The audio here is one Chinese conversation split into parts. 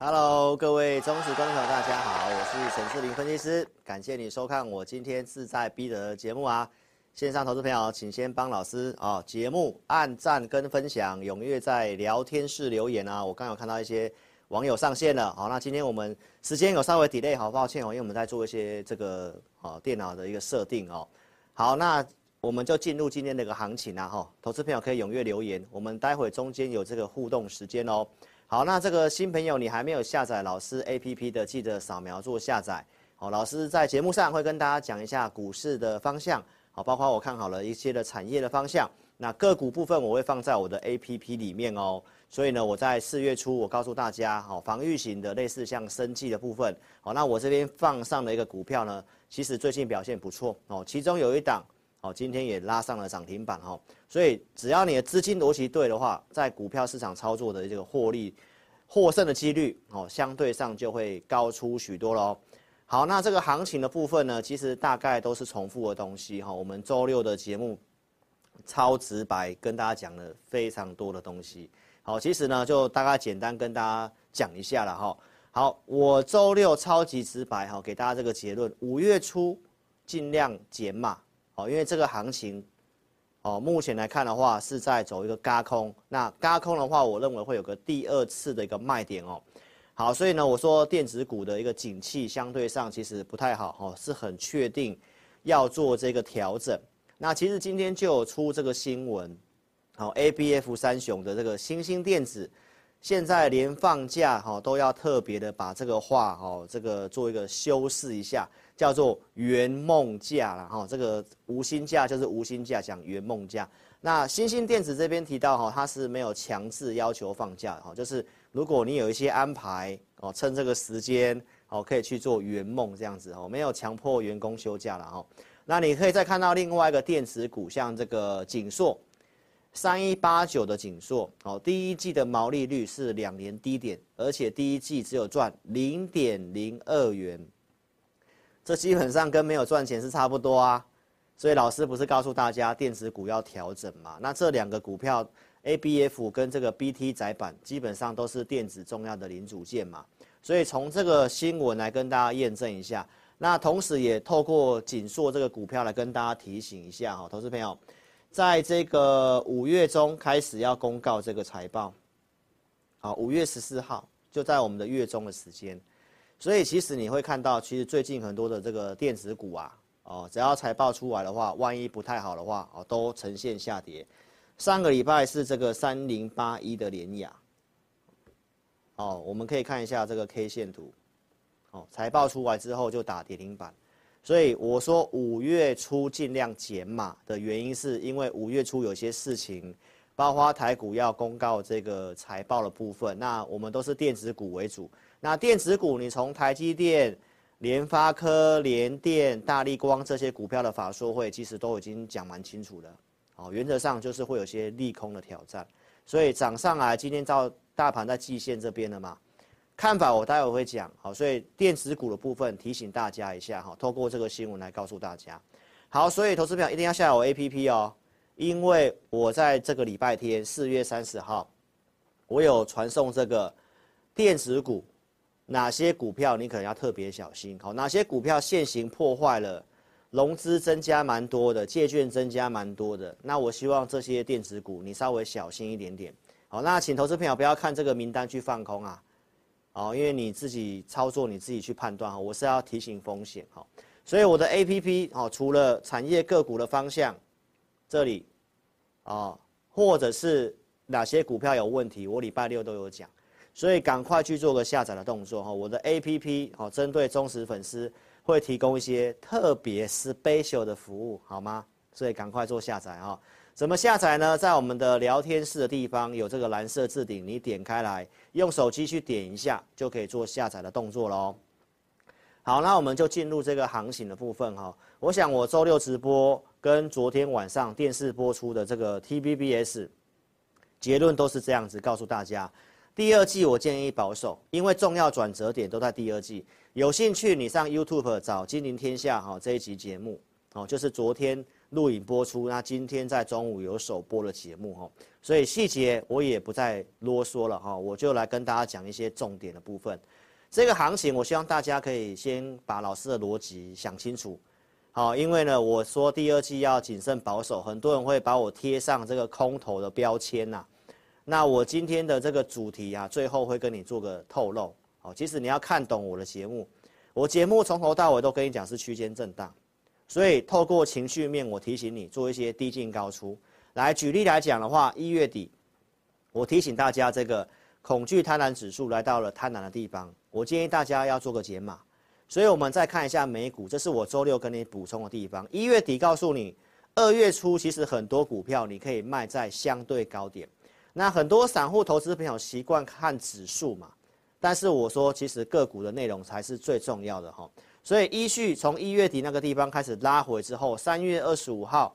Hello，各位忠实观众，大家好，我是沈志玲分析师，感谢你收看我今天志在必得的节目啊！线上投资朋友，请先帮老师啊节目按赞跟分享，踊跃在聊天室留言啊！我刚有看到一些网友上线了，好，那今天我们时间有稍微 delay，好抱歉哦，因为我们在做一些这个啊电脑的一个设定哦。好，那我们就进入今天的一个行情啊哈，投资朋友可以踊跃留言，我们待会中间有这个互动时间哦。好，那这个新朋友你还没有下载老师 APP 的，记得扫描做下载。好，老师在节目上会跟大家讲一下股市的方向，好，包括我看好了一些的产业的方向。那个股部分我会放在我的 APP 里面哦。所以呢，我在四月初我告诉大家，好，防御型的类似像生技的部分，好，那我这边放上的一个股票呢，其实最近表现不错哦，其中有一档。好，今天也拉上了涨停板哈，所以只要你的资金逻辑对的话，在股票市场操作的这个获利获胜的几率哦，相对上就会高出许多喽。好，那这个行情的部分呢，其实大概都是重复的东西哈。我们周六的节目超直白跟大家讲了非常多的东西。好，其实呢就大概简单跟大家讲一下了哈。好，我周六超级直白哈，给大家这个结论：五月初尽量减码。哦，因为这个行情，哦，目前来看的话是在走一个轧空。那轧空的话，我认为会有个第二次的一个卖点哦。好，所以呢，我说电子股的一个景气相对上其实不太好哦，是很确定要做这个调整。那其实今天就有出这个新闻，好，ABF 三雄的这个欣兴电子，现在连放假哈都要特别的把这个话哦，这个做一个修饰一下。叫做圆梦假了哈，这个无薪假就是无薪假，讲圆梦假。那欣兴电子这边提到哈，它是没有强制要求放假哈，就是如果你有一些安排哦，趁这个时间哦，可以去做圆梦这样子哦，没有强迫员工休假了哈。那你可以再看到另外一个电子股，像这个景硕，三一八九的景硕哦，第一季的毛利率是两年低点，而且第一季只有赚零点零二元。这基本上跟没有赚钱是差不多啊，所以老师不是告诉大家电子股要调整嘛？那这两个股票 ABF 跟这个 BT 窄板基本上都是电子重要的零组件嘛，所以从这个新闻来跟大家验证一下。那同时也透过景硕这个股票来跟大家提醒一下哈，投资朋友，在这个五月中开始要公告这个财报，好，五月十四号就在我们的月中的时间。所以其实你会看到，其实最近很多的这个电子股啊，哦，只要财报出来的话，万一不太好的话，哦，都呈现下跌。上个礼拜是这个三零八一的联亚，哦，我们可以看一下这个 K 线图，哦，财报出来之后就打跌停板。所以我说五月初尽量减码的原因，是因为五月初有些事情，包括台股要公告这个财报的部分，那我们都是电子股为主。那电子股，你从台积电、联发科、联电、大立光这些股票的法说会，其实都已经讲蛮清楚了。哦，原则上就是会有些利空的挑战，所以涨上来，今天照大盘在季线这边了嘛，看法我待会会讲。好，所以电子股的部分提醒大家一下哈，透过这个新闻来告诉大家。好，所以投资票一定要下载我 APP 哦，因为我在这个礼拜天四月三十号，我有传送这个电子股。哪些股票你可能要特别小心？好，哪些股票现行破坏了，融资增加蛮多的，借券增加蛮多的。那我希望这些电子股你稍微小心一点点。好，那请投资朋友不要看这个名单去放空啊。哦，因为你自己操作你自己去判断哈。我是要提醒风险哈。所以我的 APP 哦，除了产业个股的方向，这里哦，或者是哪些股票有问题，我礼拜六都有讲，所以赶快去做个下载的动作哈。我的 APP 哦，针对忠实粉丝会提供一些特别 special 的服务，好吗？所以赶快做下载哈。怎么下载呢？在我们的聊天室的地方有这个蓝色置顶，你点开来，用手机去点一下，就可以做下载的动作喽。好，那我们就进入这个行情的部分哈。我想我周六直播跟昨天晚上电视播出的这个 TVBS 结论都是这样子，告诉大家，第二季我建议保守，因为重要转折点都在第二季。有兴趣你上 YouTube 找《金陵天下》哈这一集节目哦，就是昨天。录影播出，那今天在中午有首播的节目哈，所以细节我也不再啰嗦了哈，我就来跟大家讲一些重点的部分。这个行情，我希望大家可以先把老师的逻辑想清楚，好，因为呢，我说第二季要谨慎保守，很多人会把我贴上这个空头的标签呐。那我今天的这个主题啊，最后会跟你做个透露，好，其实你要看懂我的节目，我节目从头到尾都跟你讲是区间震荡。所以透过情绪面，我提醒你做一些低进高出。来举例来讲的话，一月底，我提醒大家这个恐惧贪婪指数来到了贪婪的地方，我建议大家要做个解码。所以我们再看一下美股，这是我周六跟你补充的地方。一月底告诉你，二月初其实很多股票你可以卖在相对高点。那很多散户投资朋友习惯看指数嘛，但是我说其实个股的内容才是最重要的哈。所以依序从一月底那个地方开始拉回之后，三月二十五号，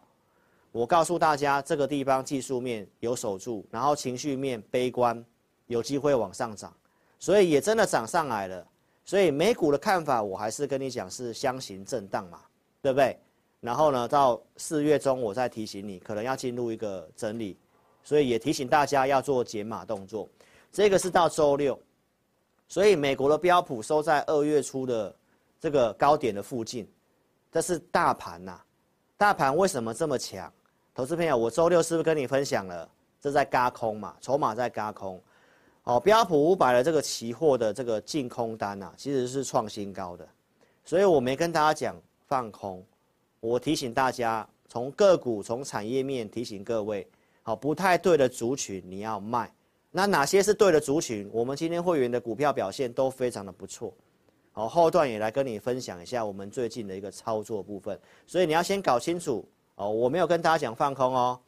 我告诉大家这个地方技术面有守住，然后情绪面悲观，有机会往上涨，所以也真的涨上来了。所以美股的看法，我还是跟你讲是箱型震荡嘛，对不对？然后呢，到四月中我再提醒你，可能要进入一个整理，所以也提醒大家要做减码动作。这个是到周六，所以美国的标普收在二月初的。这个高点的附近，这是大盘呐、大盘为什么这么强？投资朋友，我周六是不是跟你分享了？这在加空嘛，筹码在加空。哦，标普五百的这个期货的这个净空单呐、其实是创新高的。所以我没跟大家讲放空，我提醒大家，从个股、从产业面提醒各位，好，不太对的族群你要卖。那哪些是对的族群？我们今天会员的股票表现都非常的不错。好，后段也来跟你分享一下我们最近的一个操作部分，所以你要先搞清楚哦。我没有跟大家讲放空哦，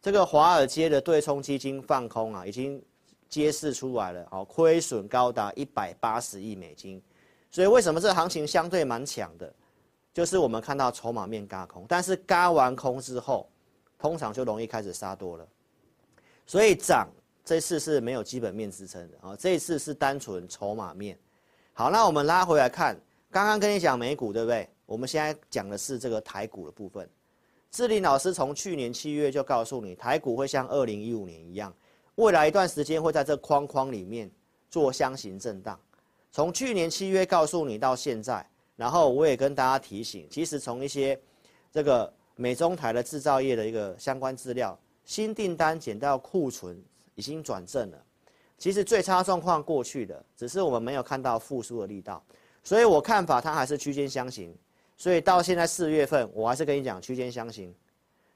这个华尔街的对冲基金放空啊，已经揭示出来了，哦，亏损高达一百八十亿美金。所以为什么这行情相对蛮强的？就是我们看到筹码面轧空，但是轧完空之后，通常就容易开始杀多了。所以涨这次是没有基本面支撑的啊，这次是单纯筹码面。好，那我们拉回来看，刚刚跟你讲美股，对不对？我们现在讲的是这个台股的部分。志霖老师从去年七月就告诉你，台股会像二零一五年一样，未来一段时间会在这框框里面做箱型震荡。从去年七月告诉你到现在，然后我也跟大家提醒，其实从一些这个美中台的制造业的一个相关资料，新订单减到库存已经转正了。其实最差状况过去的，只是我们没有看到复苏的力道，所以我看法它还是区间箱型，所以到现在四月份，我还是跟你讲区间箱型，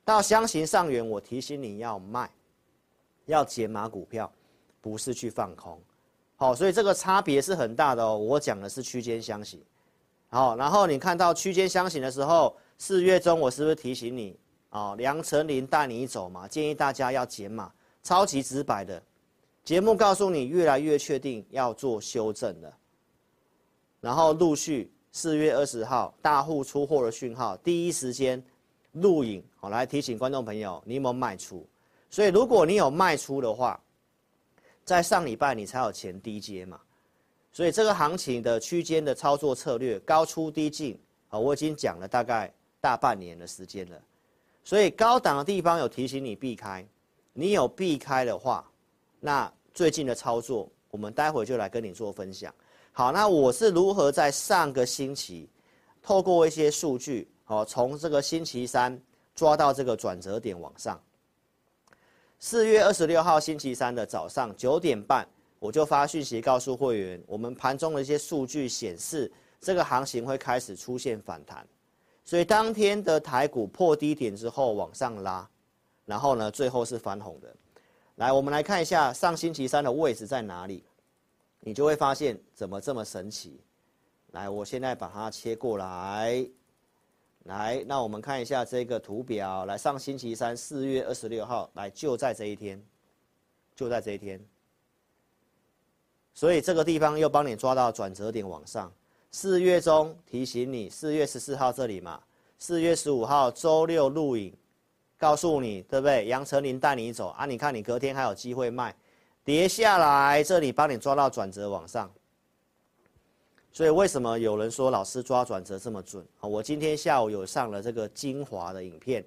到箱型上缘，我提醒你要卖，要减码股票，不是去放空，好，所以这个差别是很大的哦。我讲的是区间箱型，好，然后你看到区间箱型的时候，四月中我是不是提醒你，哦，梁成林带你走嘛，建议大家要减码，超级直白的。节目告诉你，越来越确定要做修正了，然后陆续四月二十号大户出货的讯号，第一时间录影，好来提醒观众朋友，你有没有卖出？所以如果你有卖出的话，在上礼拜你才有钱低接嘛，所以这个行情的区间的操作策略，高出低进，啊，我已经讲了大概大半年的时间了，所以高档的地方有提醒你避开，你有避开的话。那最近的操作，我们待会就来跟你做分享。好，那我是如何在上个星期，透过一些数据，好，从这个星期三抓到这个转折点往上。四月二十六号星期三的早上九点半，我就发讯息告诉会员，我们盘中的一些数据显示，这个行情会开始出现反弹，所以当天的台股破低点之后往上拉。然后呢，最后是翻红的。来，我们来看一下上星期三的位置在哪里，你就会发现怎么这么神奇。来，我现在把它切过来。来，那我们看一下这个图表。来，上星期三四月二十六号，来就在这一天，就在这一天。所以这个地方又帮你抓到转折点往上。四月中提醒你，四月十四号这里嘛，四月十五号周六录影。告诉你，对不对？杨丞琳带你走啊！你看，你隔天还有机会卖，跌下来这里帮你抓到转折往上。所以为什么有人说老师抓转折这么准？我今天下午有上了这个精华的影片，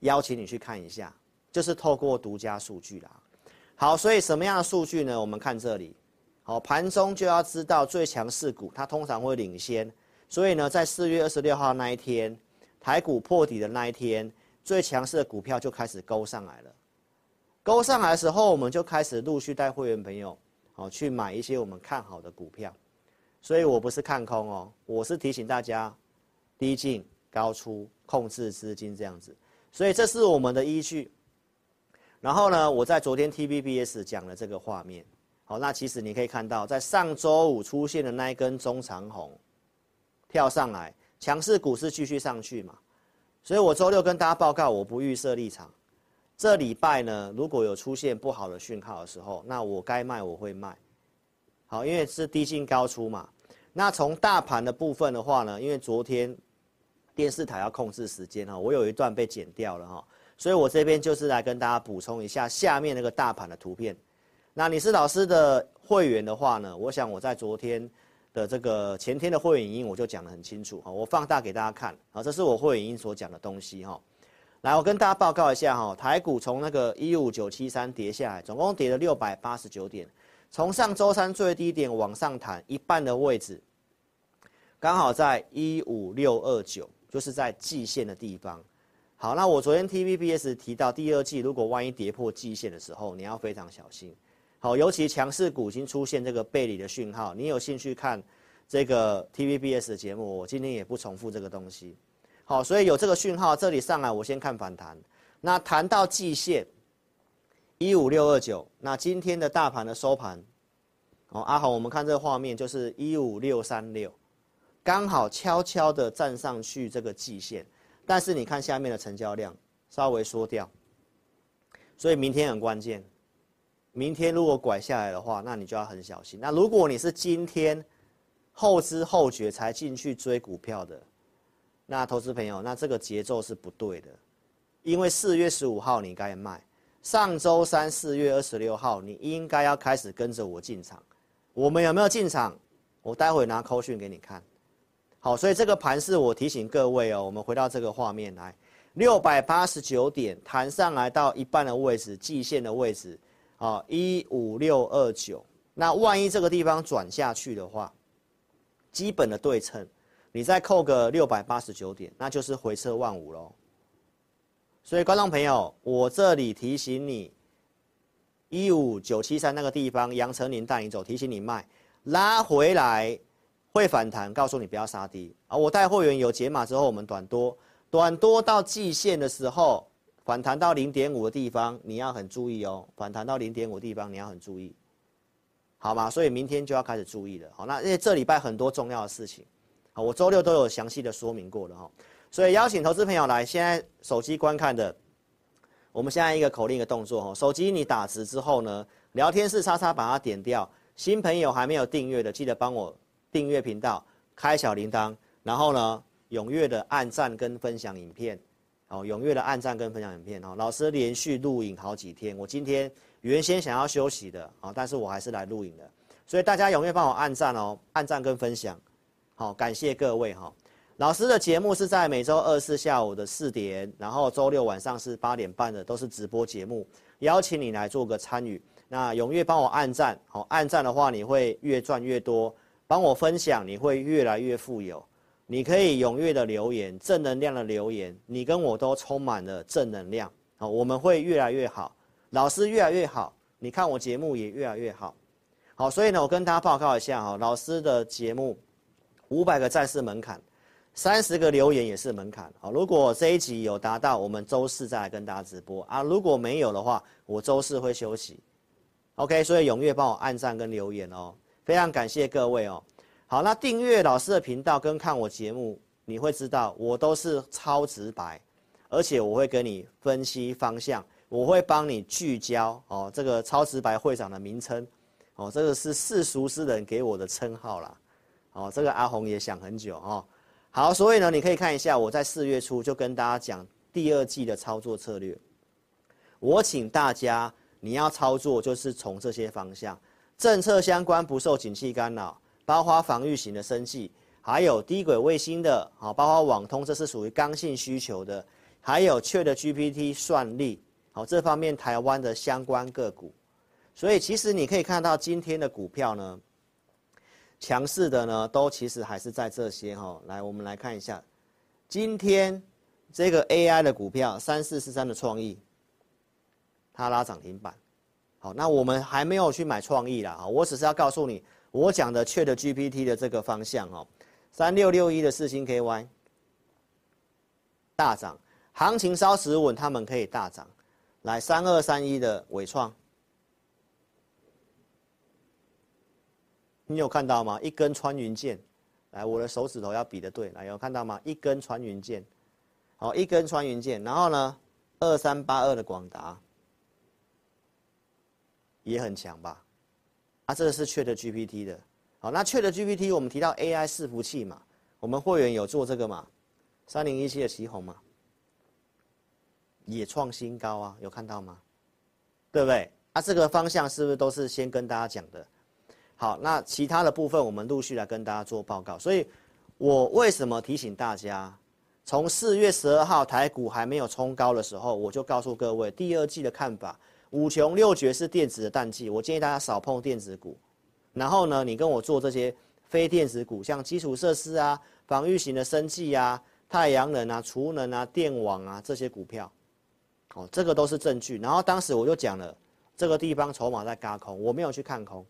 邀请你去看一下，就是透过独家数据啦。好，所以什么样的数据呢？我们看这里，好，盘中就要知道最强势股，它通常会领先。所以呢，在四月二十六号那一天，台股破底的那一天。最强势的股票就开始勾上来了，勾上来的时候，我们就开始陆续带会员朋友，好去买一些我们看好的股票，所以我不是看空哦，我是提醒大家，低进高出，控制资金这样子，所以这是我们的依据。然后呢，我在昨天 TVBS 讲了这个画面，好，那其实你可以看到，在上周五出现的那一根中长红，跳上来，强势股是继续上去嘛？所以我周六跟大家报告，我不预设立场。这礼拜呢，如果有出现不好的讯号的时候，那我该卖我会卖。好，因为是低进高出嘛。那从大盘的部分的话呢，因为昨天电视台要控制时间哈，我有一段被剪掉了哈，所以我这边就是来跟大家补充一下下面那个大盘的图片。那你是老师的会员的话呢，我想我在昨天。的这个前天的会员音我就讲得很清楚哈，我放大给大家看啊，这是我会员影音所讲的东西哈。来，我跟大家报告一下哈，台股从那个一五九七三跌下来，总共跌了六百八十九点，从上周三最低点往上弹一半的位置，刚好在一五六二九，就是在季线的地方。好，那我昨天 TVBS 提到第二季如果万一跌破季线的时候，你要非常小心。好，尤其强势股已经出现这个背离的讯号，你有兴趣看这个 TVBS 的节目，我今天也不重复这个东西。好，所以有这个讯号，这里上来我先看反弹，那谈到季线一五六二九，那今天的大盘的收盘，哦，阿豪，我们看这个画面就是一五六三六，刚好悄悄的站上去这个季线，但是你看下面的成交量稍微缩掉，所以明天很关键。明天如果拐下来的话，那你就要很小心。那如果你是今天后知后觉才进去追股票的，那投资朋友，那这个节奏是不对的，因为四月十五号你该卖，上周三四月二十六号你应该要开始跟着我进场。我们有没有进场？我待会拿扣讯给你看。好，所以这个盘是我提醒各位哦，我们回到这个画面来，六百八十九点弹上来到一半的位置，季线的位置。啊，一五六二九，那万一这个地方转下去的话，基本的对称，你再扣个六百八十九点，那就是回撤万五喽。所以观众朋友，我这里提醒你，一五九七三那个地方，杨丞琳带你走，提醒你卖，拉回来会反弹，告诉你不要杀低啊。我带会员有解码之后，我们短多，短多到季线的时候。反弹到零点五的地方，你要很注意哦。反弹到零点五的地方，你要很注意，好吗？所以明天就要开始注意了。好，那因为这礼拜很多重要的事情，好，我周六都有详细的说明过了哈。所以邀请投资朋友来，现在手机观看的，我们现在一个口令的动作哈。手机你打直之后呢，聊天室叉叉把它点掉。新朋友还没有订阅的，记得帮我订阅频道，开小铃铛，然后呢，踊跃的按赞跟分享影片。哦，踊跃的按赞跟分享影片哦，老师连续录影好几天，我今天原先想要休息的啊，但是我还是来录影的，所以大家踊跃帮我按赞哦，按赞跟分享，好，感谢各位哈。老师的节目是在每周二四下午的四点，然后周六晚上是八点半的，都是直播节目，邀请你来做个参与。那踊跃帮我按赞，好，按赞的话你会越赚越多，帮我分享你会越来越富有。你可以踊跃的留言，正能量的留言，你跟我都充满了正能量，好，我们会越来越好，老师越来越好，你看我节目也越来越好，好，所以呢，我跟大家报告一下哈，老师的节目五百个战士门槛，三十个留言也是门槛。好，如果这一集有达到，我们周四再来跟大家直播啊。如果没有的话，我周四会休息。OK，所以踊跃帮我按赞跟留言哦，非常感谢各位哦。好，那订阅老师的频道跟看我节目，你会知道我都是超直白，而且我会跟你分析方向，我会帮你聚焦哦。这个超直白会长的名称哦，这个是世俗之人给我的称号啦。哦，这个阿红也想很久哦。好，所以呢，你可以看一下我在四月初就跟大家讲第二季的操作策略。我请大家，你要操作就是从这些方向，政策相关不受景气干扰，包括防御型的生技，还有低轨卫星的，好，包括网通，这是属于刚性需求的，还有 ChatGPT 算力，好，这方面台湾的相关个股。所以其实你可以看到今天的股票呢。强势的呢，都其实还是在这些哈。来，我们来看一下，今天这个 AI 的股票三四四三的创意，它拉涨停板。好，那我们还没有去买创意啦，我只是要告诉你，我讲的 ChatGPT 的这个方向哦。三六六一的四星 KY 大涨，行情稍时稳，他们可以大涨。来，三二三一的纬创。你有看到吗？一根穿云箭，来，我的手指头要比的对，来，有看到吗？一根穿云箭，好，一根穿云箭，然后呢，二三八二的广达也很强吧？啊，这个是 ChatGPT 的，好，那 ChatGPT 我们提到 AI 伺服器嘛，我们会员有做这个嘛？三零一七的奇鋐嘛，也创新高啊，有看到吗？对不对？啊，这个方向是不是都是先跟大家讲的？好，那其他的部分我们陆续来跟大家做报告。所以，我为什么提醒大家，从四月十二号台股还没有冲高的时候，我就告诉各位第二季的看法。五穷六绝是电子的淡季，我建议大家少碰电子股。然后呢，你跟我做这些非电子股，像基础设施啊、防御型的生技啊、太阳能啊、储能啊、电网啊这些股票，哦，这个都是证据。然后当时我就讲了，这个地方筹码在轧空，我没有去看空。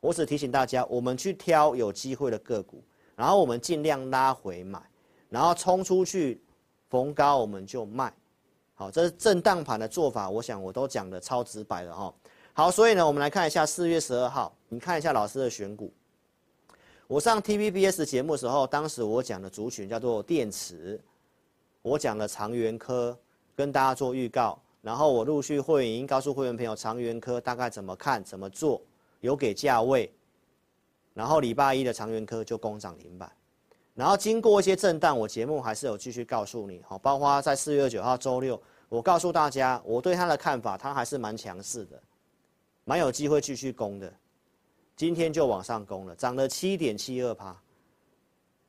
我只提醒大家，我们去挑有机会的个股，然后我们尽量拉回买，然后冲出去逢高我们就卖。好，这是震荡盘的做法，我想我都讲的超直白了哈。好，所以呢，我们来看一下四月十二号，你看一下老师的选股。我上 TVBS 节目的时候，当时我讲的族群叫做电池，我讲了长源科，跟大家做预告，然后我陆续会员告诉会员朋友长源科大概怎么看怎么做。有给价位，然后礼拜一的长源科就攻涨停板，然后经过一些震荡，我节目还是有继续告诉你，好，包括在四月九号周六，我告诉大家我对它的看法，它还是蛮强势的，蛮有机会继续攻的，今天就往上攻了，涨了七点七二趴，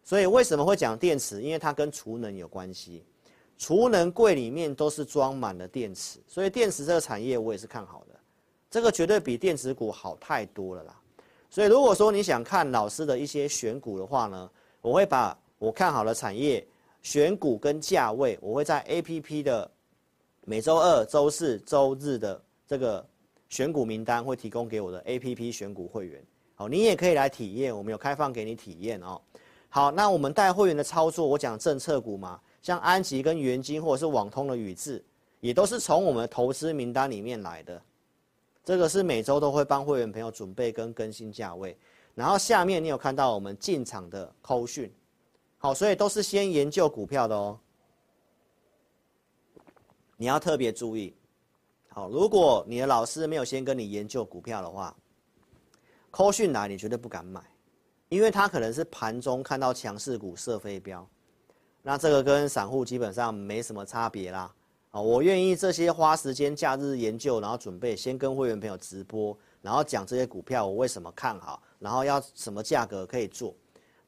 所以为什么会讲电池？因为它跟储能有关系，储能柜里面都是装满了电池，所以电池这个产业我也是看好的。这个绝对比电子股好太多了啦，所以如果说你想看老师的一些选股的话呢，我会把我看好的产业选股跟价位，我会在 APP 的每周二、周四、周日的这个选股名单会提供给我的 APP 选股会员，好，你也可以来体验，我们有开放给你体验哦。好，那我们带会员的操作，我讲政策股嘛，像安吉跟元金或者是网通的宇智，也都是从我们的投资名单里面来的。这个是每周都会帮会员朋友准备跟更新价位，然后下面你有看到我们进场的扣讯，好，所以都是先研究股票的哦。你要特别注意，好，如果你的老师没有先跟你研究股票的话，扣讯来你绝对不敢买，因为他可能是盘中看到强势股射飞镖，那这个跟散户基本上没什么差别啦。我愿意这些花时间假日研究，然后准备先跟会员朋友直播，然后讲这些股票我为什么看好，然后要什么价格可以做，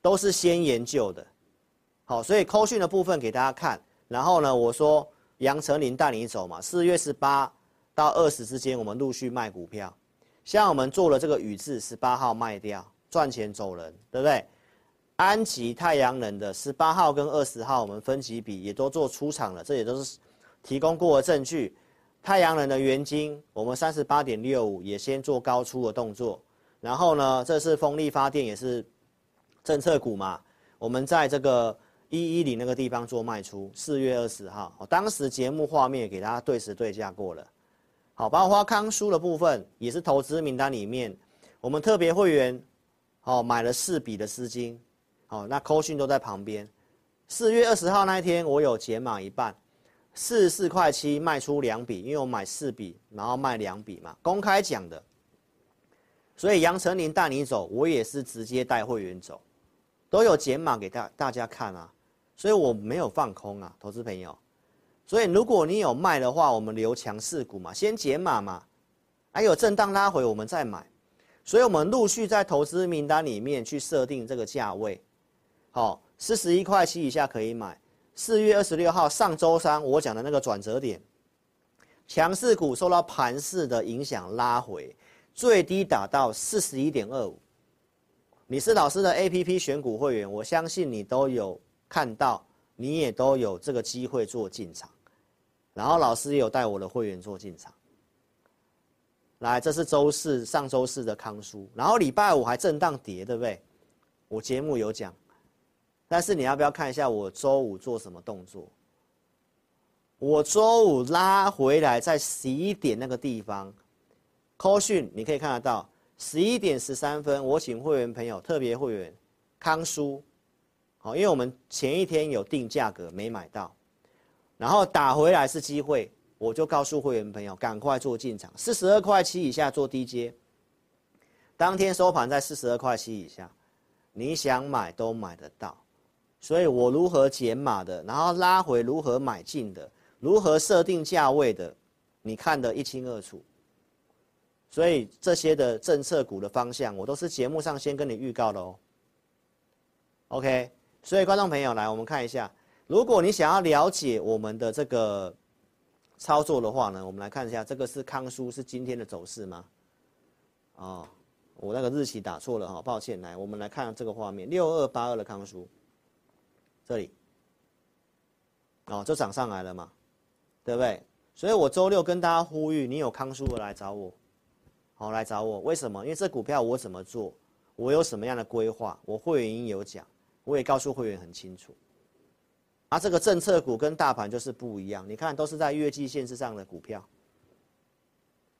都是先研究的。好，所以扣讯的部分给大家看，然后呢，我说杨丞琳带你走嘛，四月十八到二十之间，我们陆续卖股票，像我们做了这个宇智，十八号卖掉赚钱走人，对不对？安吉太阳能的十八号跟二十号我们分级比也都做出场了，这也都是。提供过的证据，太阳能的元晶，我们三十八点六五也先做高出的动作，然后呢，这是风力发电也是政策股嘛，我们在这个一一零那个地方做卖出，四月二十号，我当时节目画面给大家对时对价过了。好，包括康舒的部分也是投资名单里面，我们特别会员，好买了四笔的资金，好，那扣讯都在旁边。四月二十号那一天，我有减码一半，四十四块七卖出两笔，因为我买四笔，然后卖两笔嘛，公开讲的。所以杨丞琳带你走，我也是直接带会员走，都有解码给大大家看啊，所以我没有放空啊，投资朋友。所以，如果你有卖的话，我们留强势股嘛，先解码嘛，还有震荡拉回，我们再买。所以，我们陆续在投资名单里面去设定这个价位，好，四十一块七以下可以买。四月二十六号上周三我讲的那个转折点，强势股受到盘势的影响拉回，最低打到四十一点二五。你是老师的 APP 选股会员，我相信你都有看到，你也都有这个机会做进场。然后老师也有带我的会员做进场，来，这是周四上周四的康舒，然后礼拜五还震荡跌，对不对？我节目有讲，但是你要不要看一下我周五做什么动作？我周五拉回来在十一点那个地方科讯你可以看得到，十一点十三分，我请会员朋友特别会员康叔，好，因为我们前一天有定价格没买到。然后打回来是机会，我就告诉会员朋友赶快做进场，四十二块七以下做低接。当天收盘在四十二块七以下，你想买都买得到。所以我如何减码的，然后拉回如何买进的，如何设定价位的，你看得一清二楚。所以这些的政策股的方向，我都是节目上先跟你预告的哦。OK，所以观众朋友来，我们看一下。如果你想要了解我们的这个操作的话呢，我们来看一下，这个是康叔是今天的走势吗？哦，我那个日期打错了哈，抱歉。来，我们来看这个画面，六二八二的康叔，这里，哦，就涨上来了嘛，对不对？所以我周六跟大家呼吁，你有康叔的来找我，好，来找我。为什么？因为这股票我怎么做，我有什么样的规划，我会员有讲，我也告诉会员很清楚。啊，这个政策股跟大盘就是不一样，你看都是在月季线之上的股票。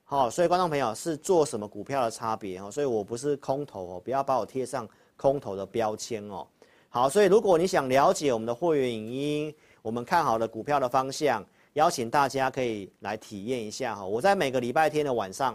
好，所以观众朋友是做什么股票的差别哦？所以我不是空头哦，不要把我贴上空头的标签哦。好，所以如果你想了解我们的会员影音，我们看好的股票的方向，邀请大家可以来体验一下哈。我在每个礼拜天的晚上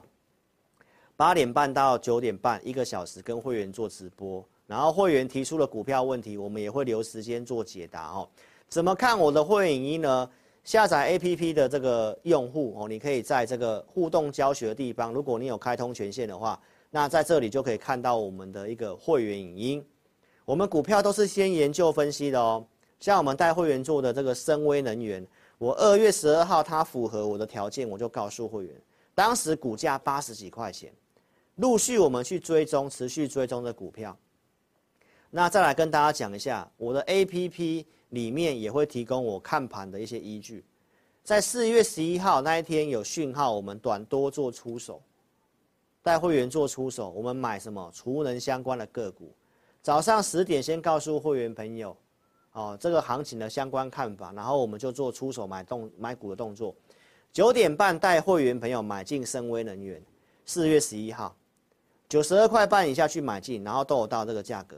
八点半到九点半一个小时跟会员做直播，然后会员提出了股票问题，我们也会留时间做解答哦。怎么看我的会员影音呢？下载 APP 的这个用户哦，你可以在这个互动教学的地方，如果你有开通权限的话，那在这里就可以看到我们的一个会员影音。我们股票都是先研究分析的哦，像我们带会员做的这个森崴能源，我二月十二号它符合我的条件，我就告诉会员，当时股价八十几块钱，陆续我们去追踪，持续追踪的股票。那再来跟大家讲一下我的 APP。里面也会提供我看盘的一些依据，在四月十一号那一天有讯号，我们短多做出手，带会员做出手，我们买什么储能相关的个股，早上十点先告诉会员朋友，哦，这个行情的相关看法，然后我们就做出手买动买股的动作，九点半带会员朋友买进深威能源，四月十一号，九十二块半以下去买进，然后都有到这个价格，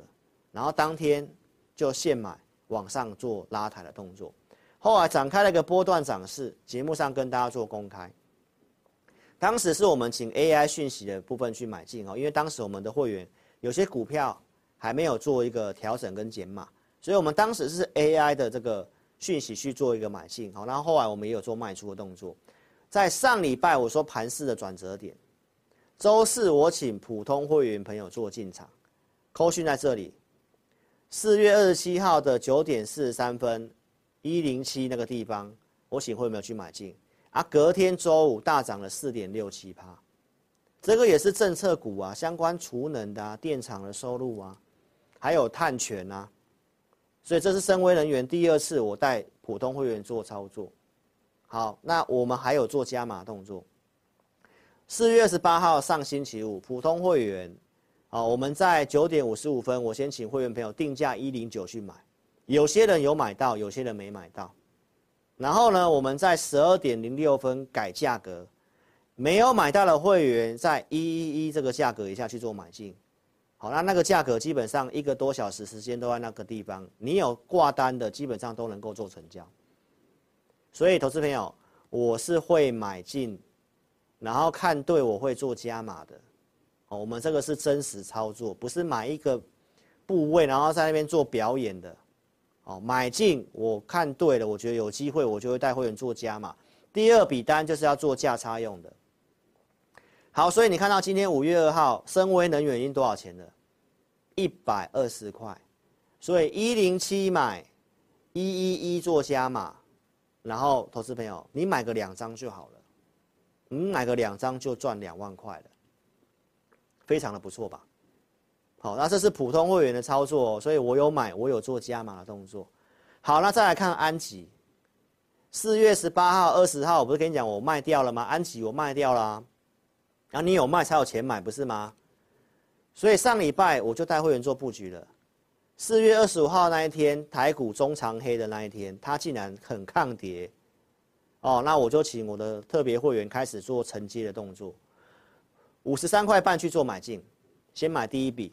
然后当天就现买。往上做拉抬的动作，后来展开了一个波段涨势，节目上跟大家做公开。当时是我们请 AI 讯息的部分去买进哦，因为当时我们的会员有些股票还没有做一个调整跟减码，所以我们当时是 AI 的这个讯息去做一个买进，好，然后后来我们也有做卖出的动作。在上礼拜我说盘势的转折点，周四我请普通会员朋友做进场，扣讯在这里。四月二十七号的九点四十三分，一零七那个地方，我请会员去买进啊？隔天周五大涨了四点六七趴，这个也是政策股啊，相关储能的啊，电厂的收入啊，还有碳权啊，所以这是森崴能源第二次我带普通会员做操作。好，那我们还有做加码动作。四月二十八号上星期五，普通会员。好，我们在九点五十五分，我先请会员朋友定价一零九去买，有些人有买到，有些人没买到。然后呢，我们在十二点零六分改价格，没有买到的会员在一一一这个价格以下去做买进。好，那那个价格基本上一个多小时时间都在那个地方，你有挂单的基本上都能够做成交。所以，投资朋友，我是会买进，然后看对我会做加码的。哦，我们这个是真实操作，不是买一个部位然后在那边做表演的。哦，买进我看对了，我觉得有机会，我就会带会员做加码。第二笔单就是要做价差用的。好，所以你看到今天五月二号，森崴能源已经多少钱了？一百二十块。所以一零七买，一一一做加码，然后投资朋友，你买个两张就好了，你买个两张就赚两万块了，非常的不错吧？好，那这是普通会员的操作，所以我有买，我有做加码的动作。好，那再来看安吉，四月十八号、二十号，我不是跟你讲我卖掉了吗？安吉我卖掉了，然后你有卖才有钱买，不是吗？所以上礼拜我就带会员做布局了。四月二十五号那一天，台股中长黑的那一天，它竟然很抗跌，哦，那我就请我的特别会员开始做承接的动作，五十三块半去做买进，先买第一笔。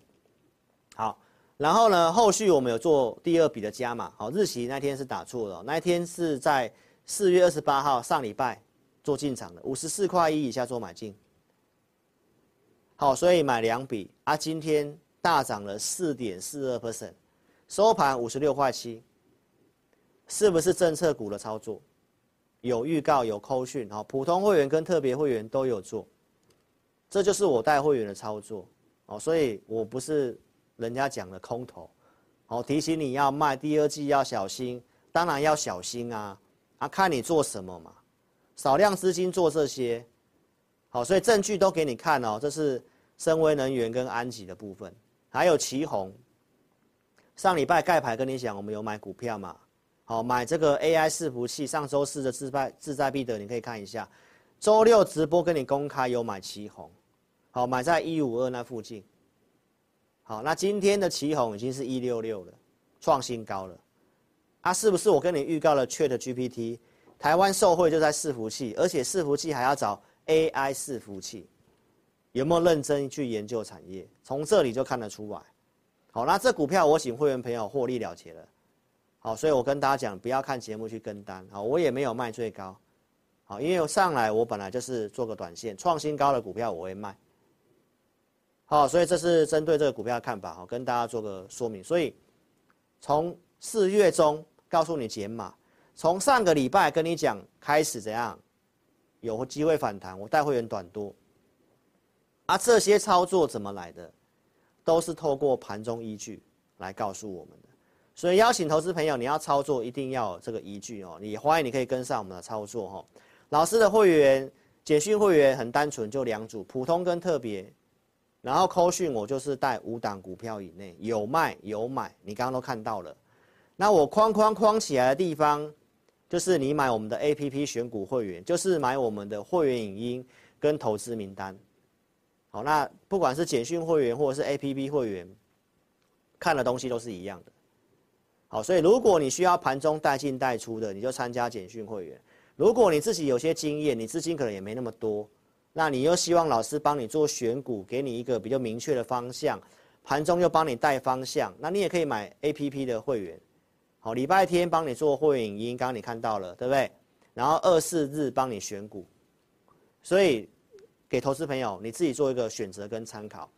好，然后呢，后续我们有做第二笔的加码。好，日期那天是打错了，那一天是在四月二十八号上礼拜做进场的，五十四块一以下做买进。好，所以买两笔啊，今天大涨了四点四二 percent，收盘五十六块七，是不是政策股的操作？有预告，有扣讯，好，普通会员跟特别会员都有做，这就是我带会员的操作。哦，所以我不是。人家讲的空头，好，提醒你要卖，第二季要小心，当然要小心啊，啊，看你做什么嘛，少量资金做这些，好，所以证据都给你看哦，这是森崴能源跟安吉的部分，还有奇鋐，上礼拜盖牌跟你讲，我们有买股票嘛，好，买这个 AI 伺服器，上周四的志在志在必得，你可以看一下，周六直播跟你公开有买奇鋐，好，买在一五二那附近。好，那今天的奇鋐已经是一六六了，创新高了，啊，是不是我跟你预告了 ChatGPT，台湾受惠就在伺服器，而且伺服器还要找 AI 伺服器，有没有认真去研究产业？从这里就看得出来。好，那这股票我请会员朋友获利了结了，好，所以我跟大家讲，不要看节目去跟单，好，我也没有卖最高，好，因为我上来我本来就是做个短线，创新高的股票我会卖。好，所以这是针对这个股票的看法，好，跟大家做个说明。所以从四月中告诉你减码，从上个礼拜跟你讲开始怎样有机会反弹，我带会员短多。啊，这些操作怎么来的？都是透过盘中依据来告诉我们。所以邀请投资朋友，你要操作一定要有这个依据哦。你欢迎你可以跟上我们的操作哈。老师的会员简讯会员很单纯，就两组，普通跟特别。然后扣讯我就是带五档股票以内有卖有买，你刚刚都看到了。那我框框框起来的地方，就是你买我们的 APP 选股会员，就是买我们的会员影音跟投资名单。好，那不管是简讯会员或者是 APP 会员，看的东西都是一样的。好，所以如果你需要盘中带进带出的，你就参加简讯会员。如果你自己有些经验，你资金可能也没那么多。那你又希望老师帮你做选股，给你一个比较明确的方向，盘中又帮你带方向，那你也可以买 APP 的会员，好，礼拜天帮你做会员影音，刚刚你看到了，对不对？然后二四日帮你选股，所以给投资朋友你自己做一个选择跟参考。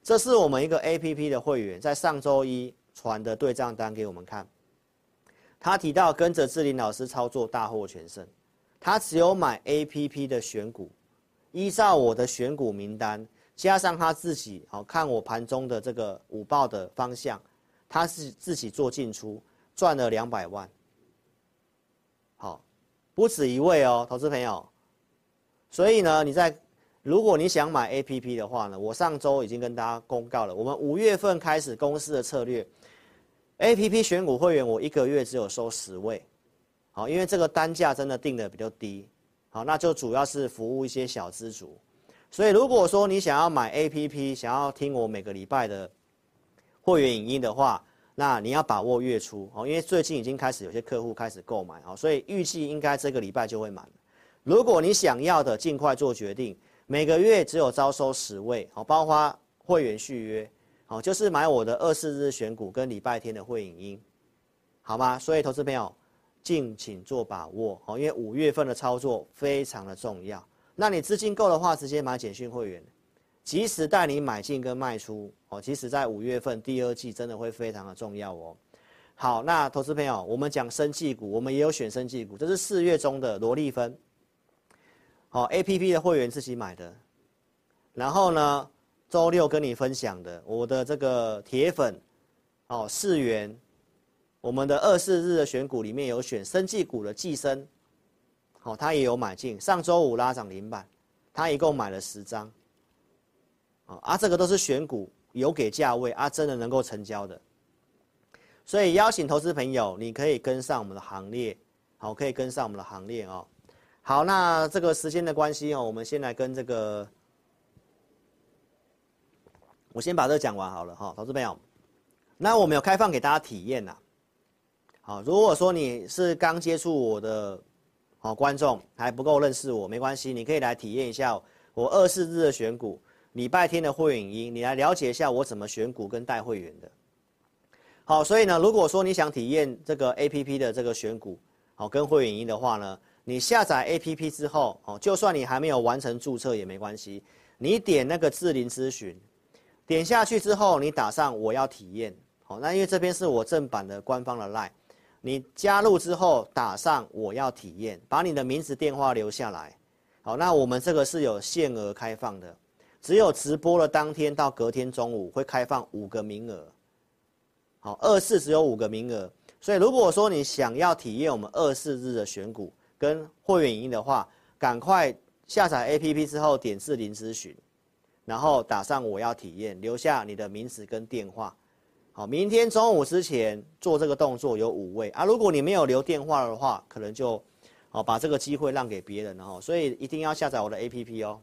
这是我们一个 APP 的会员在上周一传的对账单给我们看，他提到跟着志林老师操作大获全胜，他只有买 APP 的选股。依照我的选股名单，加上他自己好看我盘中的这个午报的方向，他是自己做进出，赚了两百万。好，不止一位哦，投资朋友。所以呢，你在如果你想买 APP 的话呢，我上周已经跟大家公告了，我们五月份开始公司的策略，APP 选股会员我一个月只有收十位，好，因为这个单价真的定的比较低。好，那就主要是服务一些小资族，所以如果说你想要买 APP，想要听我每个礼拜的会员影音的话，那你要把握月初哦，因为最近已经开始有些客户开始购买哦，所以预计应该这个礼拜就会满。如果你想要的，尽快做决定。每个月只有招收十位好，包括会员续约好，就是买我的二四日选股跟礼拜天的会影音，好吗？所以投资朋友敬请做把握哦，因为五月份的操作非常的重要。那你资金够的话，直接买简讯会员。及时带你买进跟卖出哦，其实在五月份第二季真的会非常的重要哦。好，那投资朋友，我们讲生技股，我们也有选生技股，这是四月中的罗丽芬，好，APP 的会员自己买的。然后呢，周六跟你分享的我的这个铁粉，哦，四元，我们的二四日的选股里面有选生技股的寄生，好，他也有买进，上周五拉涨停板，他一共买了十张。啊，这个都是选股有给价位啊，真的能够成交的，所以邀请投资朋友，你可以跟上我们的行列，好，可以跟上我们的行列哦。好，那这个时间的关系哦，我们先来跟这个，我先把这个讲完好了哈，投资朋友，那我们有开放给大家体验呐，好，如果说你是刚接触我的，好观众还不够认识我，没关系，你可以来体验一下我二四日的选股。礼拜天的会影音，你来了解一下我怎么选股跟带会员的。好，所以呢，如果说你想体验这个 A P P 的这个选股，好跟会影音的话呢，你下载 A P P 之后，哦，就算你还没有完成注册也没关系，你点那个智霖咨询，点下去之后，你打上我要体验，好，那因为这边是我正版的官方的 LINE，你加入之后打上我要体验，把你的名字电话留下来，好，那我们这个是有限额开放的。只有直播的当天到隔天中午会开放五个名额，好，二四只有五个名额，所以如果说你想要体验我们二四日的选股跟会员营的话，赶快下载 APP 之后点智霖咨询，然后打上我要体验，留下你的名字跟电话，好，明天中午之前做这个动作有五位。啊，如果你没有留电话的话，可能就哦把这个机会让给别人了哈，所以一定要下载我的 APP 哦。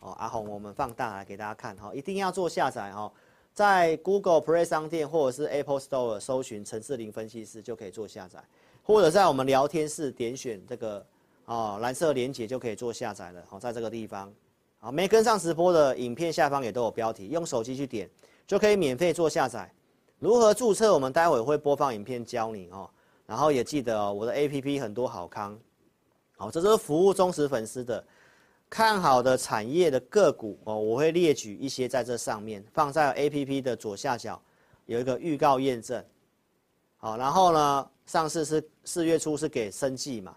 哦，阿红，我们放大来给大家看哈，一定要做下载哈，在 Google Play 商店或者是 Apple Store 搜寻陈志玲分析师就可以做下载，或者在我们聊天室点选这个哦蓝色连接就可以做下载了。好，在这个地方，好，没跟上直播的影片下方也都有标题，用手机去点就可以免费做下载。如何注册？我们待会会播放影片教你哦。然后也记得哦，我的 APP 很多好康，好，这是服务忠实粉丝的。看好的产业的个股哦，我会列举一些在这上面，放在 APP 的左下角有一个预告验证。好，然后呢，上市是四月初是给生技嘛，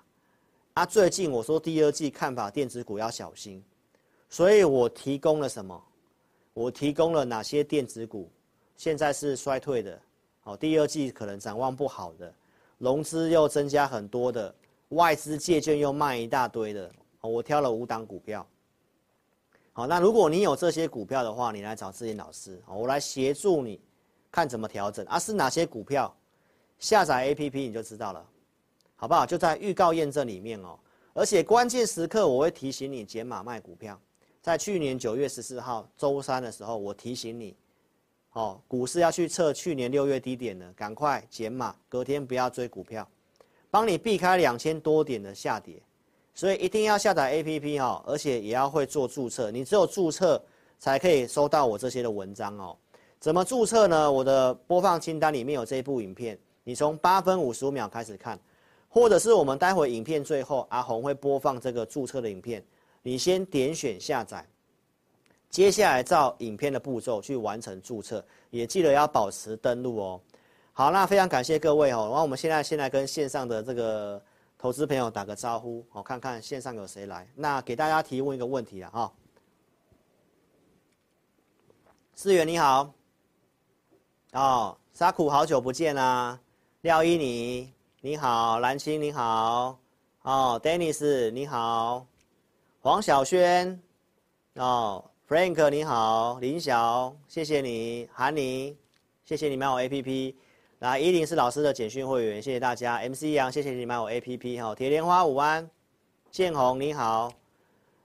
啊，最近我说第二季看法电子股要小心，所以我提供了什么？我提供了哪些电子股现在是衰退的？好，第二季可能展望不好的，融资又增加很多的，外资借券又卖一大堆的。我挑了五档股票，好，那如果你有这些股票的话，你来找志霖老师，我来协助你，看怎么调整啊？是哪些股票？下载 APP 你就知道了，好不好？就在预告验证里面哦。而且关键时刻我会提醒你减码卖股票，在去年九月十四号周三的时候，我提醒你，哦，股市要去测去年六月低点了，赶快减码，隔天不要追股票，帮你避开两千多点的下跌。所以一定要下载 APP 哈，而且也要会做注册。你只有注册才可以收到我这些的文章哦。怎么注册呢？我的播放清单里面有这一部影片，你从八分五十五秒开始看，或者是我们待会影片最后阿红会播放这个注册的影片，你先点选下载，接下来照影片的步骤去完成注册，也记得要保持登录哦。好，那非常感谢各位哦。然后我们现在先来跟线上的这个。投资朋友打个招呼，我看看线上有谁来。那给大家提问一个问题了哈。思源你好，哦，沙苦好久不见啦。廖一妮你好，蓝青你好，哦，Dennis 你好，黄小轩，哦，Frank 你好，林晓谢谢你，韩妮谢谢你买我 APP。来，一零是老师的简讯会员，谢谢大家。MC 杨，谢谢你买我 APP 哈。铁莲花午安，建宏你好，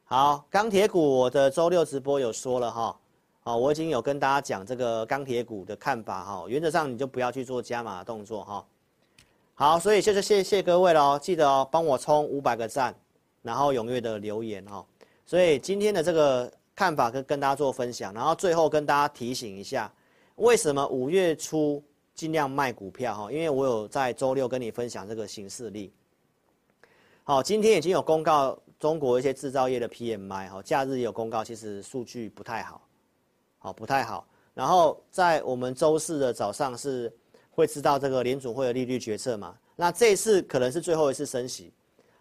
好钢铁股我的周六直播有说了哈，好，我已经有跟大家讲这个钢铁股的看法哈，原则上你就不要去做加码的动作哈。好，所以谢谢谢谢各位喽，记得哦，帮我冲五百个赞，然后踊跃的留言哈。所以今天的这个看法跟跟大家做分享，然后最后跟大家提醒一下，为什么五月初尽量卖股票哈？因为我有在周六跟你分享这个行事历。好，今天已经有公告中国一些制造业的 PMI 哈，假日有公告，其实数据不太好。好，不太好。然后在我们周四的早上是会知道这个联准会的利率决策嘛？那这一次可能是最后一次升息，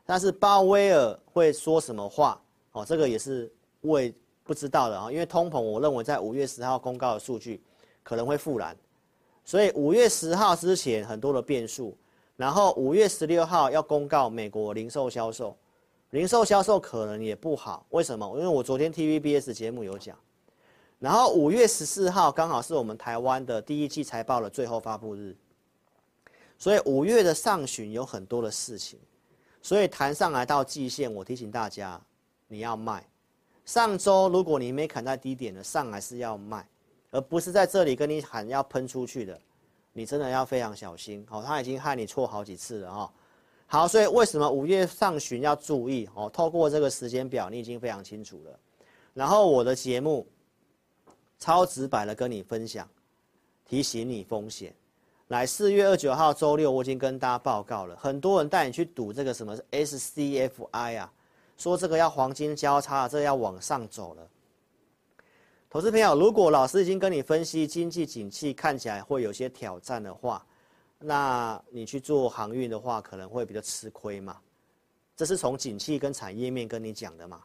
但是鲍威尔会说什么话？哦，这个也是未不知道的啊。因为通膨，我认为在五月十号公告的数据可能会复燃，所以五月十号之前很多的变数。然后五月十六号要公告美国零售销售，零售销售可能也不好。为什么？因为我昨天 TVBS 节目有讲。然后五月十四号刚好是我们台湾的第一季财报的最后发布日，所以五月的上旬有很多的事情，所以弹上来到季线，我提醒大家，你要卖。上周如果你没砍在低点的，上来是要卖，而不是在这里跟你喊要喷出去的，你真的要非常小心。哦，他已经害你错好几次了哦。好，所以为什么五月上旬要注意？哦，透过这个时间表，你已经非常清楚了。然后我的节目。超直白的跟你分享，提醒你风险。来，四月二九号周六，我已经跟大家报告了。很多人带你去赌这个什么 SCFI 啊，说这个要黄金交叉，这个要往上走了。投资朋友，如果老师已经跟你分析经济景气看起来会有些挑战的话，那你去做航运的话，可能会比较吃亏嘛。这是从景气跟产业面跟你讲的嘛。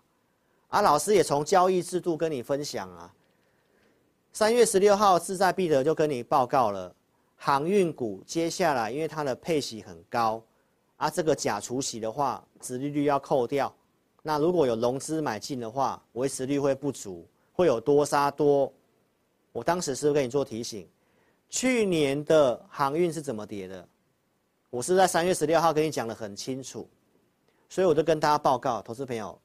啊，老师也从交易制度跟你分享啊。三月十六号，志在必得就跟你报告了，航运股接下来因为它的配息很高，啊，这个假除息的话，殖利率要扣掉，那如果有融资买进的话，维持率会不足，会有多杀多。我当时是不是跟你做提醒？去年的航运是怎么跌的？我是在三月十六号跟你讲得很清楚，所以我就跟大家报告，投资朋友，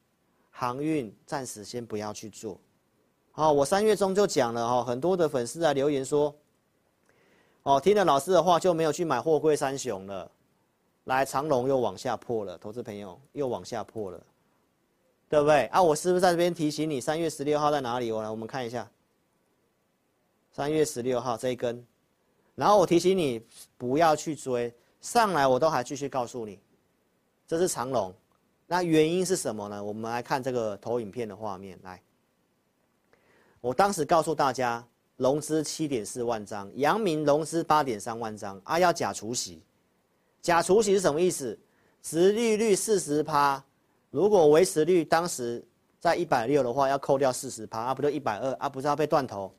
航运暂时先不要去做。好，我三月中就讲了哈，很多的粉丝来留言说，哦，听了老师的话就没有去买货柜三雄了，来长龙又往下破了，投资朋友又往下破了，对不对？啊，我是不是在这边提醒你，三月十六号在哪里？我来，我们看一下，三月十六号这一根，然后我提醒你不要去追，上来我都还继续告诉你，这是长龙，那原因是什么呢？我们来看这个投影片的画面来。我当时告诉大家，融资七点四万张，阳明融资八点三万张，啊，要假除息，假除息是什么意思？殖利率四十趴，如果维持率当时在一百六的话，要扣掉四十趴，啊，不就一百二，啊，不是要被断头，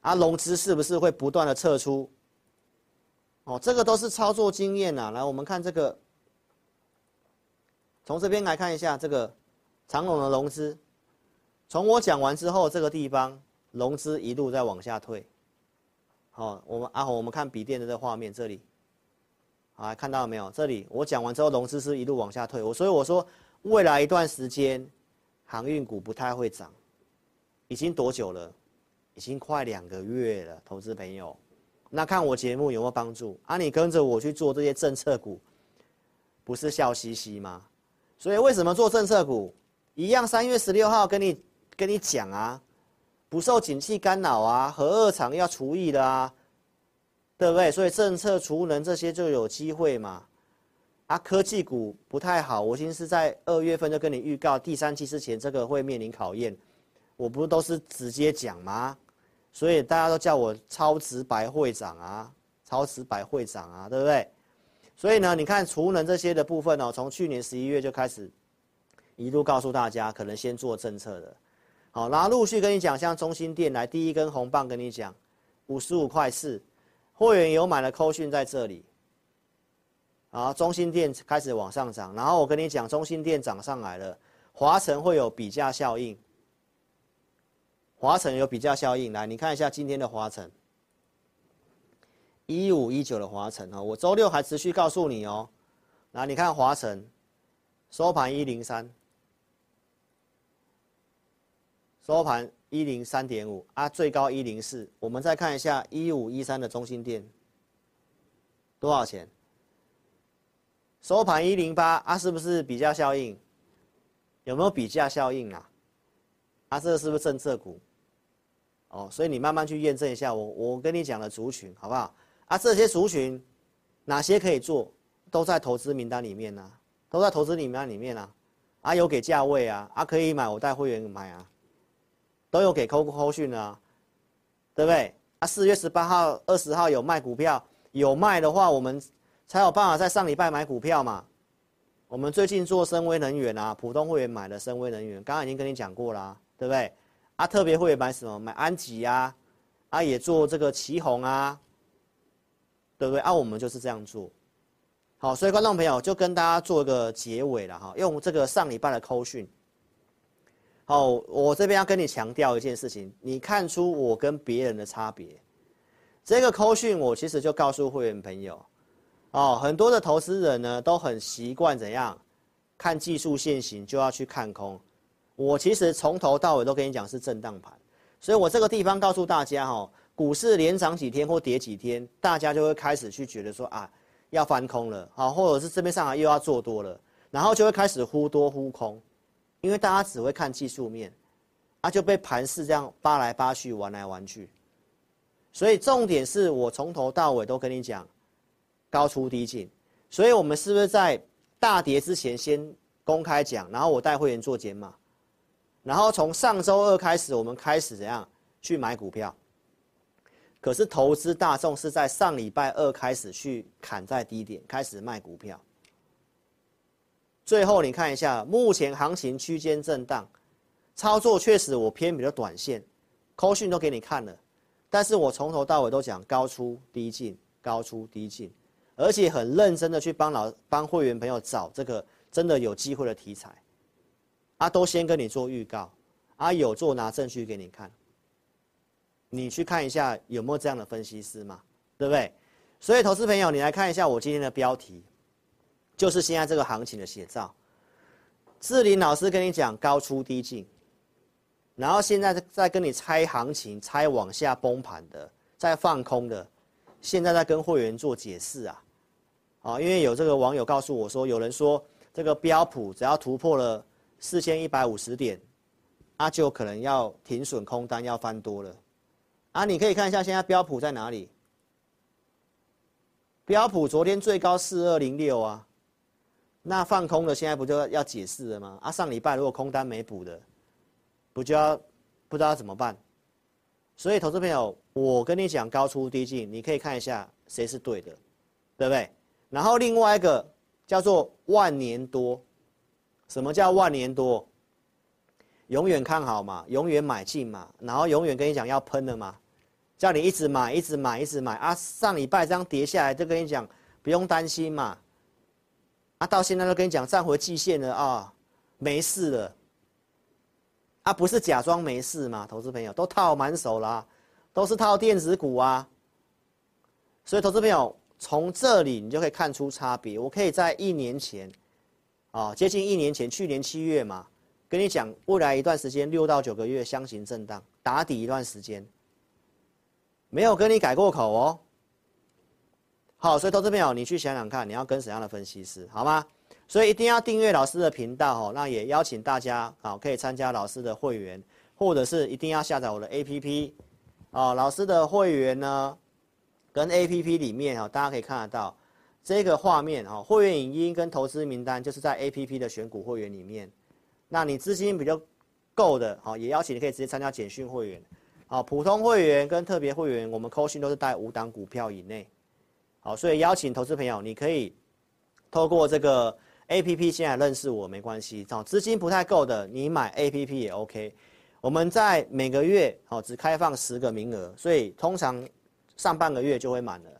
啊，融资是不是会不断的撤出？哦，这个都是操作经验呐。来，我们看这个，从这边来看一下这个长荣的融资。从我讲完之后，这个地方融资一路在往下退。好，我们阿红，我们看笔电的这画面，这里，好，看到了没有？这里我讲完之后，融资是一路往下退。我所以我说，未来一段时间，航运股不太会涨。已经多久了？已经快两个月了，投资朋友。那看我节目有没有帮助？啊，你跟着我去做这些政策股，不是笑嘻嘻吗？所以为什么做政策股？一样，三月十六号跟你。跟你讲啊，不受景气干扰啊，核二厂要除役的啊，对不对？所以政策储能这些就有机会嘛。啊，科技股不太好，我已经是在二月份就跟你预告，第三季之前这个会面临考验。我不都是直接讲吗？所以大家都叫我超直白会长啊，超直白会长啊，对不对？所以呢，你看储能这些的部分哦，从去年十一月就开始一路告诉大家，可能先做政策的。好，然后陆续跟你讲，像中心电来第一根红棒跟你讲，五十五块四，会员有买的扣讯在这里。啊，中心电开始往上涨，然后我跟你讲，中心电涨上来了，华城会有比价效应。华城有比价效应，来你看一下今天的华城，一五一九的华城啊，我周六还持续告诉你哦，来你看华城收盘一零三。收盘一零三点五啊，最高一零四。我们再看一下一五一三的中兴电，多少钱？收盘一零八啊，是不是比价效应？有没有比价效应啊？啊，这个是不是政策股？哦，所以你慢慢去验证一下我我跟你讲的族群好不好？啊，这些族群哪些可以做，都在投资名单里面呢、都在投资名单里面啊。啊，有给价位啊，啊可以买，我带会员买啊，都有给扣扣讯啊，对不对？啊，四月十八号、二十号有卖股票，有卖的话，我们才有办法在上礼拜买股票嘛。我们最近做深威能源啊，普通会员买的深威能源，刚刚已经跟你讲过啦、啊，对不对？啊，特别会员买什么？买安吉啊，啊也做这个奇鋐啊，对不对？啊，我们就是这样做。好，所以观众朋友就跟大家做一个结尾了哈，用这个上礼拜的扣讯。好，我这边要跟你强调一件事情，你看出我跟别人的差别。这个扣讯我其实就告诉会员朋友，哦，很多的投资人呢都很习惯怎样看技术线型就要去看空。我其实从头到尾都跟你讲是震荡盘，所以我这个地方告诉大家哈，股市连涨几天或跌几天，大家就会开始去觉得说啊。要翻空了，好，或者是这边上来又要做多了，然后就会开始忽多忽空，因为大家只会看技术面，啊，就被盘势这样扒来扒去，玩来玩去，所以重点是我从头到尾都跟你讲，高出低进，所以我们是不是在大跌之前先公开讲，然后我带会员做减码，然后从上周二开始，我们开始怎样去买股票。可是投资大众是在上礼拜二开始去砍在低点，开始卖股票。最后你看一下，目前行情区间震荡，操作确实我偏比较短线，扣讯都给你看了，但是我从头到尾都讲高出低进，高出低进，而且很认真的去帮老帮会员朋友找这个真的有机会的题材，啊，都先跟你做预告，啊，有做拿证据给你看。你去看一下有没有这样的分析师嘛，对不对？所以投资朋友，你来看一下我今天的标题，就是现在这个行情的写照。志林老师跟你讲高出低进，然后现在在跟你猜行情，猜往下崩盘的，在放空的，现在在跟会员做解释啊，啊，因为有这个网友告诉我说，有人说这个标普只要突破了四千一百五十点，那就可能要停损空单，要翻多了。啊，你可以看一下现在标普在哪里？标普昨天最高四二零六啊，那放空的现在不就要解释了吗？啊，上礼拜如果空单没补的，不就要不知道怎么办？所以投资朋友，我跟你讲高出低进，你可以看一下谁是对的，对不对？然后另外一个叫做万年多，什么叫万年多？永远看好嘛，永远买进嘛，然后永远跟你讲要喷的嘛。叫你一直买，一直买，一直买啊！上礼拜这样跌下来，就跟你讲不用担心嘛。啊，到现在都跟你讲站回季线了啊，没事了。啊，不是假装没事嘛，投资朋友都套满手了，都是套电子股啊。所以，投资朋友从这里你就可以看出差别。我可以在一年前，啊，接近一年前，去年七月嘛，跟你讲未来一段时间六到九个月箱型震荡，打底一段时间。没有跟你改过口哦。好，所以投资朋友，你去想想看，你要跟什么样的分析师，好吗？所以一定要订阅老师的频道哦。那也邀请大家啊，可以参加老师的会员，或者是一定要下载我的 APP。啊，老师的会员呢，跟 APP 里面啊，大家可以看得到这个画面啊，会员影音跟投资名单就是在 APP 的选股会员里面。那你资金比较够的，好，也邀请你可以直接参加简讯会员。好，普通会员跟特别会员，我们扣讯都是带五档股票以内。好，所以邀请投资朋友，你可以透过这个 APP 先来认识我，没关系。好，资金不太够的，你买 APP 也 OK。我们在每个月好只开放十个名额，所以通常上半个月就会满了。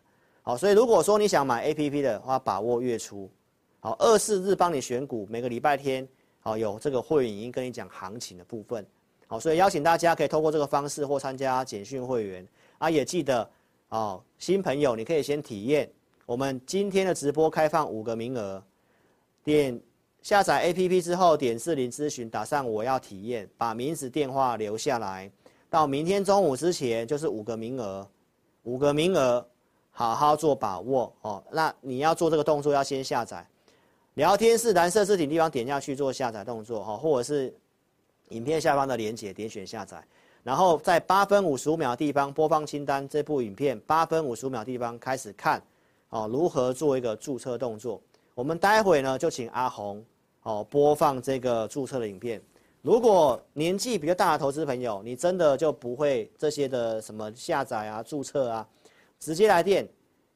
好，所以如果说你想买 APP 的话，把握月初。好，二四日帮你选股，每个礼拜天好有这个会员已经跟你讲行情的部分。好，所以邀请大家可以透过这个方式或参加简讯会员啊，也记得哦，新朋友你可以先体验。我们今天的直播开放五个名额，点下载 APP 之后，点四零咨询，打上我要体验，把名字电话留下来，到明天中午之前就是五个名额，五个名额，好好做把握。哦。那你要做这个动作，要先下载，聊天室蓝色字体地方点下去做下载动作哈，或者是影片下方的连结点选下载，然后在八分五十五秒的地方播放清单这部影片，八分五十五秒的地方开始看哦，如何做一个注册动作。我们待会呢就请阿红。哦，播放这个注册的影片。如果年纪比较大的投资朋友，你真的就不会这些的什么下载啊、注册啊，直接来电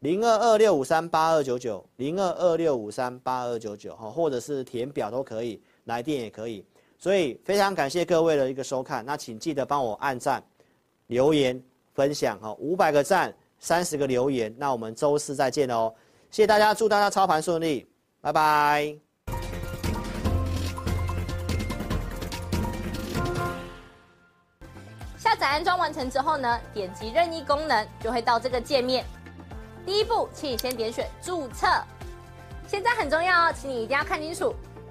零二二六五三八二九九零二二六五三八二九九哈，或者是填表都可以，来电也可以。所以非常感谢各位的一个收看，那请记得帮我按赞、留言、分享哈，五百个赞、三十个留言，那我们周四再见哦。谢谢大家，祝大家操盘顺利，拜拜。下载安装完成之后呢，点击任意功能就会到这个界面。第一步，请你先点选注册。现在很重要哦，请你一定要看清楚，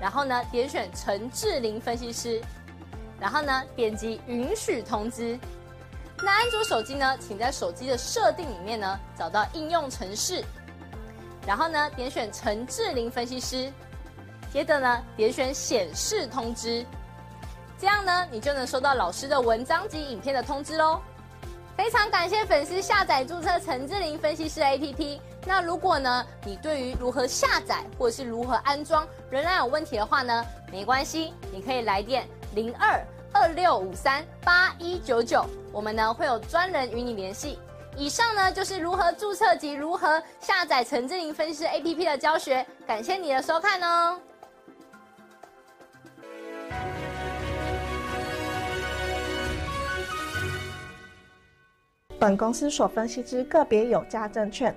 然后呢点选陈智霖分析师，然后呢点击允许通知。那安卓手机呢，请在手机的设定里面呢找到应用程式，然后呢点选陈智霖分析师。接着呢，点选显示通知，这样呢，你就能收到老师的文章及影片的通知喽。非常感谢粉丝下载注册陈智霖分析师 APP。那如果呢，你对于如何下载或者是如何安装仍然有问题的话呢，没关系，你可以来电零二二六五三八一九九，我们呢会有专人与你联系。以上呢就是如何注册及如何下载陈智霖分析师 APP 的教学，感谢你的收看哦。本公司所分析之个别有价证券，